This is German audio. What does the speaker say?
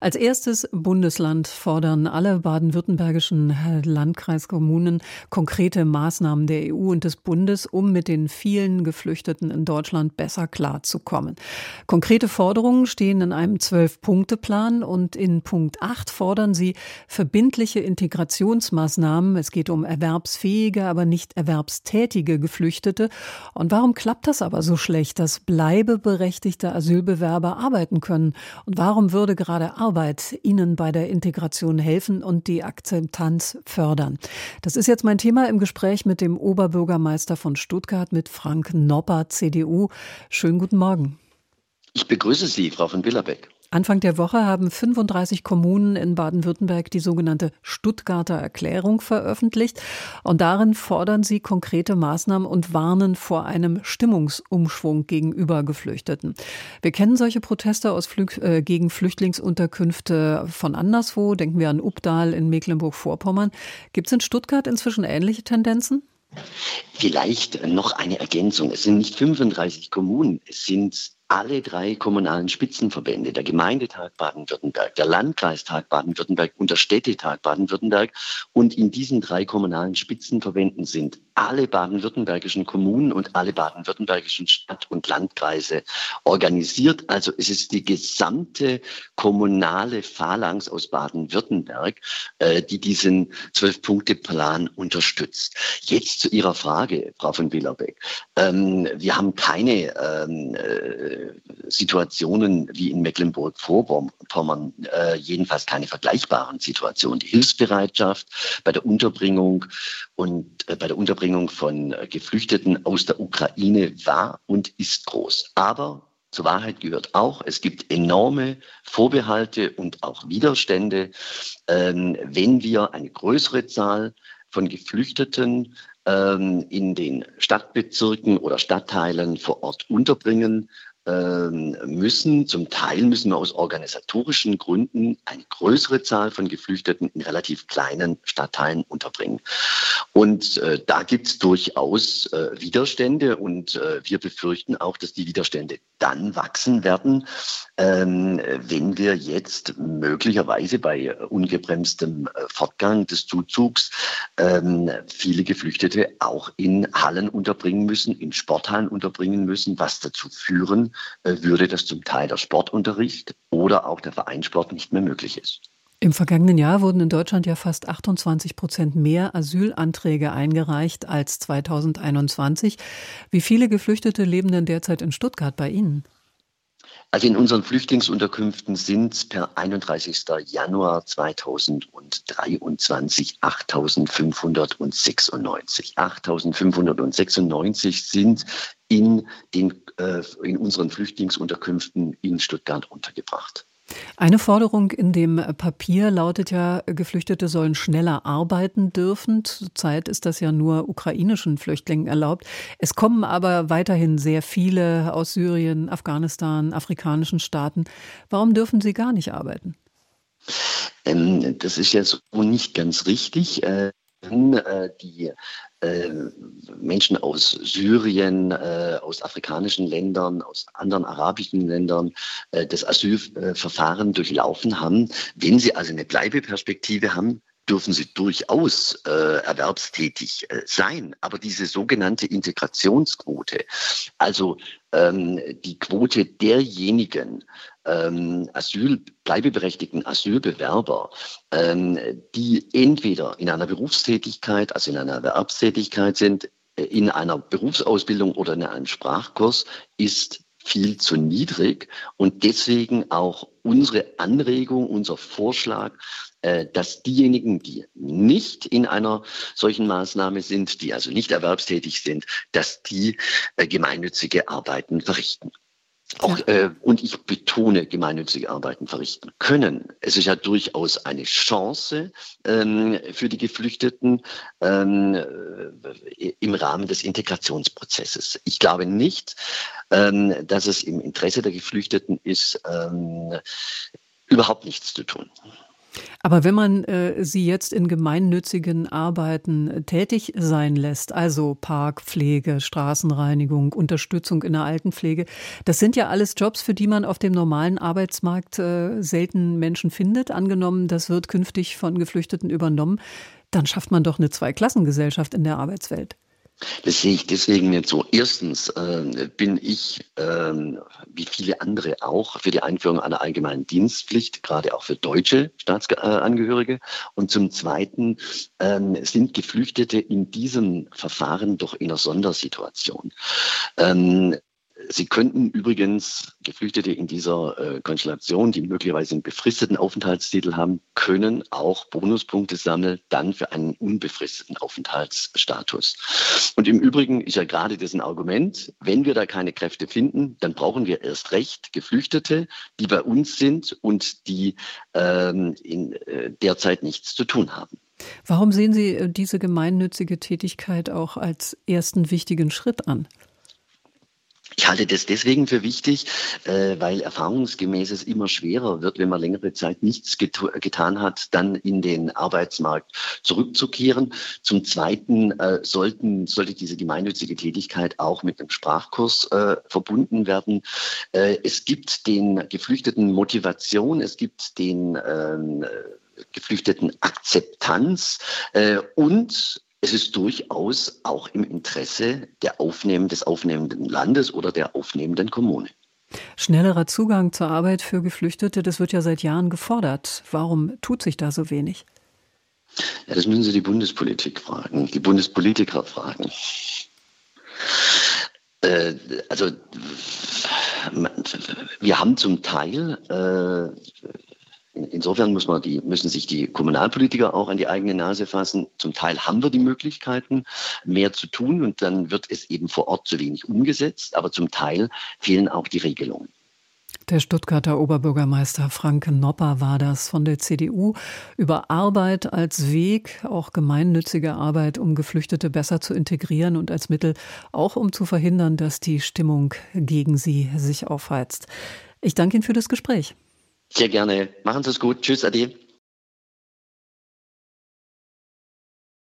als erstes Bundesland fordern alle baden-württembergischen Landkreiskommunen konkrete Maßnahmen der EU und des Bundes, um mit den vielen Geflüchteten in Deutschland besser klarzukommen. Konkrete Forderungen stehen in einem Zwölf-Punkte-Plan und in Punkt 8 fordern sie verbindliche Integrationsmaßnahmen. Es geht um erwerbsfähige, aber nicht erwerbstätige Geflüchtete. Und warum klappt das aber so schlecht, dass bleibeberechtigte Asylbewerber arbeiten können? Und warum würde gerade Arbeit Ihnen bei der Integration helfen und die Akzeptanz fördern. Das ist jetzt mein Thema im Gespräch mit dem Oberbürgermeister von Stuttgart, mit Frank Nopper, CDU. Schönen guten Morgen. Ich begrüße Sie, Frau von Billerbeck. Anfang der Woche haben 35 Kommunen in Baden-Württemberg die sogenannte Stuttgarter Erklärung veröffentlicht. Und darin fordern sie konkrete Maßnahmen und warnen vor einem Stimmungsumschwung gegenüber Geflüchteten. Wir kennen solche Proteste aus Flü äh, gegen Flüchtlingsunterkünfte von anderswo. Denken wir an Ubdal in Mecklenburg-Vorpommern. Gibt es in Stuttgart inzwischen ähnliche Tendenzen? Vielleicht noch eine Ergänzung. Es sind nicht 35 Kommunen, es sind alle drei kommunalen Spitzenverbände, der Gemeindetag Baden-Württemberg, der Landkreistag Baden-Württemberg und der Städtetag Baden-Württemberg. Und in diesen drei kommunalen Spitzenverbänden sind alle baden-württembergischen Kommunen und alle baden-württembergischen Stadt- und Landkreise organisiert. Also es ist die gesamte kommunale Phalanx aus Baden-Württemberg, äh, die diesen Zwölf-Punkte-Plan unterstützt. Jetzt zu Ihrer Frage, Frau von Willerbeck. Ähm, wir haben keine ähm, äh, Situationen wie in Mecklenburg-Vorpommern, äh, jedenfalls keine vergleichbaren Situationen. Die Hilfsbereitschaft bei der Unterbringung und äh, bei der Unterbringung von äh, Geflüchteten aus der Ukraine war und ist groß. Aber zur Wahrheit gehört auch, es gibt enorme Vorbehalte und auch Widerstände, ähm, wenn wir eine größere Zahl von Geflüchteten ähm, in den Stadtbezirken oder Stadtteilen vor Ort unterbringen müssen, zum Teil müssen wir aus organisatorischen Gründen eine größere Zahl von Geflüchteten in relativ kleinen Stadtteilen unterbringen. Und äh, da gibt es durchaus äh, Widerstände und äh, wir befürchten auch, dass die Widerstände dann wachsen werden, ähm, wenn wir jetzt möglicherweise bei ungebremstem äh, Fortgang des Zuzugs ähm, viele Geflüchtete auch in Hallen unterbringen müssen, in Sporthallen unterbringen müssen, was dazu führen würde, dass zum Teil der Sportunterricht oder auch der Vereinssport nicht mehr möglich ist. Im vergangenen Jahr wurden in Deutschland ja fast 28 Prozent mehr Asylanträge eingereicht als 2021. Wie viele Geflüchtete leben denn derzeit in Stuttgart bei Ihnen? Also in unseren Flüchtlingsunterkünften sind per 31. Januar 2023 8.596. 8.596 sind in, den, äh, in unseren Flüchtlingsunterkünften in Stuttgart untergebracht. Eine Forderung in dem Papier lautet ja, Geflüchtete sollen schneller arbeiten dürfen. Zurzeit ist das ja nur ukrainischen Flüchtlingen erlaubt. Es kommen aber weiterhin sehr viele aus Syrien, Afghanistan, afrikanischen Staaten. Warum dürfen sie gar nicht arbeiten? Ähm, das ist ja so nicht ganz richtig. Äh, die äh, Menschen aus Syrien, äh, aus afrikanischen Ländern, aus anderen arabischen Ländern äh, das Asylverfahren durchlaufen haben. Wenn sie also eine Bleibeperspektive haben, dürfen sie durchaus äh, erwerbstätig äh, sein. Aber diese sogenannte Integrationsquote, also ähm, die Quote derjenigen ähm, Asyl, bleibeberechtigten Asylbewerber, ähm, die entweder in einer Berufstätigkeit, also in einer Erwerbstätigkeit sind, äh, in einer Berufsausbildung oder in einem Sprachkurs, ist viel zu niedrig und deswegen auch unsere Anregung, unser Vorschlag, äh, dass diejenigen, die nicht in einer solchen Maßnahme sind, die also nicht erwerbstätig sind, dass die äh, gemeinnützige Arbeiten verrichten. Auch, äh, und ich betone, gemeinnützige Arbeiten verrichten können. Es ist ja durchaus eine Chance ähm, für die Geflüchteten ähm, äh, im Rahmen des Integrationsprozesses. Ich glaube nicht, ähm, dass es im Interesse der Geflüchteten ist, ähm, überhaupt nichts zu tun. Aber wenn man äh, sie jetzt in gemeinnützigen Arbeiten äh, tätig sein lässt, also Parkpflege, Straßenreinigung, Unterstützung in der Altenpflege, das sind ja alles Jobs, für die man auf dem normalen Arbeitsmarkt äh, selten Menschen findet. Angenommen, das wird künftig von Geflüchteten übernommen, dann schafft man doch eine Zweiklassengesellschaft in der Arbeitswelt. Das sehe ich deswegen nicht so. Erstens äh, bin ich, äh, wie viele andere auch, für die Einführung einer allgemeinen Dienstpflicht, gerade auch für deutsche Staatsangehörige. Und zum Zweiten äh, sind Geflüchtete in diesem Verfahren doch in einer Sondersituation. Ähm, Sie könnten übrigens Geflüchtete in dieser äh, Konstellation, die möglicherweise einen befristeten Aufenthaltstitel haben, können auch Bonuspunkte sammeln, dann für einen unbefristeten Aufenthaltsstatus. Und im Übrigen ist ja gerade das ein Argument, wenn wir da keine Kräfte finden, dann brauchen wir erst recht Geflüchtete, die bei uns sind und die ähm, in äh, derzeit nichts zu tun haben. Warum sehen Sie äh, diese gemeinnützige Tätigkeit auch als ersten wichtigen Schritt an? Ich halte das deswegen für wichtig, äh, weil erfahrungsgemäß es immer schwerer wird, wenn man längere Zeit nichts get getan hat, dann in den Arbeitsmarkt zurückzukehren. Zum Zweiten äh, sollten, sollte diese gemeinnützige Tätigkeit auch mit einem Sprachkurs äh, verbunden werden. Äh, es gibt den Geflüchteten Motivation, es gibt den ähm, Geflüchteten Akzeptanz äh, und es ist durchaus auch im Interesse der Aufnehmen, des aufnehmenden Landes oder der aufnehmenden Kommune. Schnellerer Zugang zur Arbeit für Geflüchtete, das wird ja seit Jahren gefordert. Warum tut sich da so wenig? Ja, das müssen Sie die Bundespolitik fragen, die Bundespolitiker fragen. Äh, also wir haben zum Teil äh, Insofern muss man die, müssen sich die Kommunalpolitiker auch an die eigene Nase fassen. Zum Teil haben wir die Möglichkeiten, mehr zu tun und dann wird es eben vor Ort zu wenig umgesetzt, aber zum Teil fehlen auch die Regelungen. Der Stuttgarter Oberbürgermeister Frank Nopper war das von der CDU über Arbeit als Weg, auch gemeinnützige Arbeit, um Geflüchtete besser zu integrieren und als Mittel auch um zu verhindern, dass die Stimmung gegen sie sich aufheizt. Ich danke Ihnen für das Gespräch. Sehr gerne. Machen Sie es gut. Tschüss, Ade.